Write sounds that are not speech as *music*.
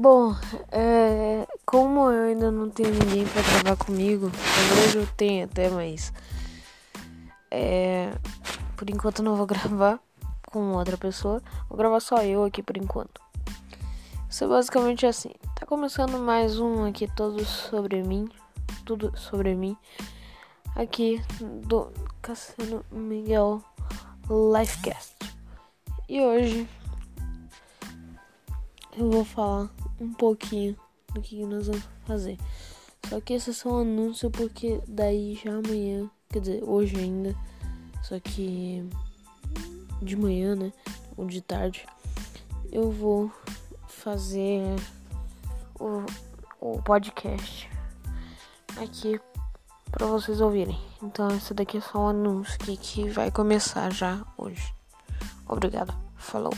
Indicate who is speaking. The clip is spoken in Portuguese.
Speaker 1: Bom, é, como eu ainda não tenho ninguém pra gravar comigo, talvez eu tenha até, mas é, por enquanto não vou *laughs* gravar com outra pessoa, vou gravar só eu aqui por enquanto. Isso é basicamente assim. Tá começando mais um aqui todo sobre mim, tudo sobre mim, aqui do Cassiano Miguel Lifecast. E hoje eu vou falar um pouquinho do que nós vamos fazer. Só que esse é só um anúncio porque daí já amanhã, quer dizer, hoje ainda, só que de manhã, né, ou de tarde, eu vou fazer o, o podcast aqui para vocês ouvirem. Então esse daqui é só um anúncio que, que vai começar já hoje. Obrigada. Falou.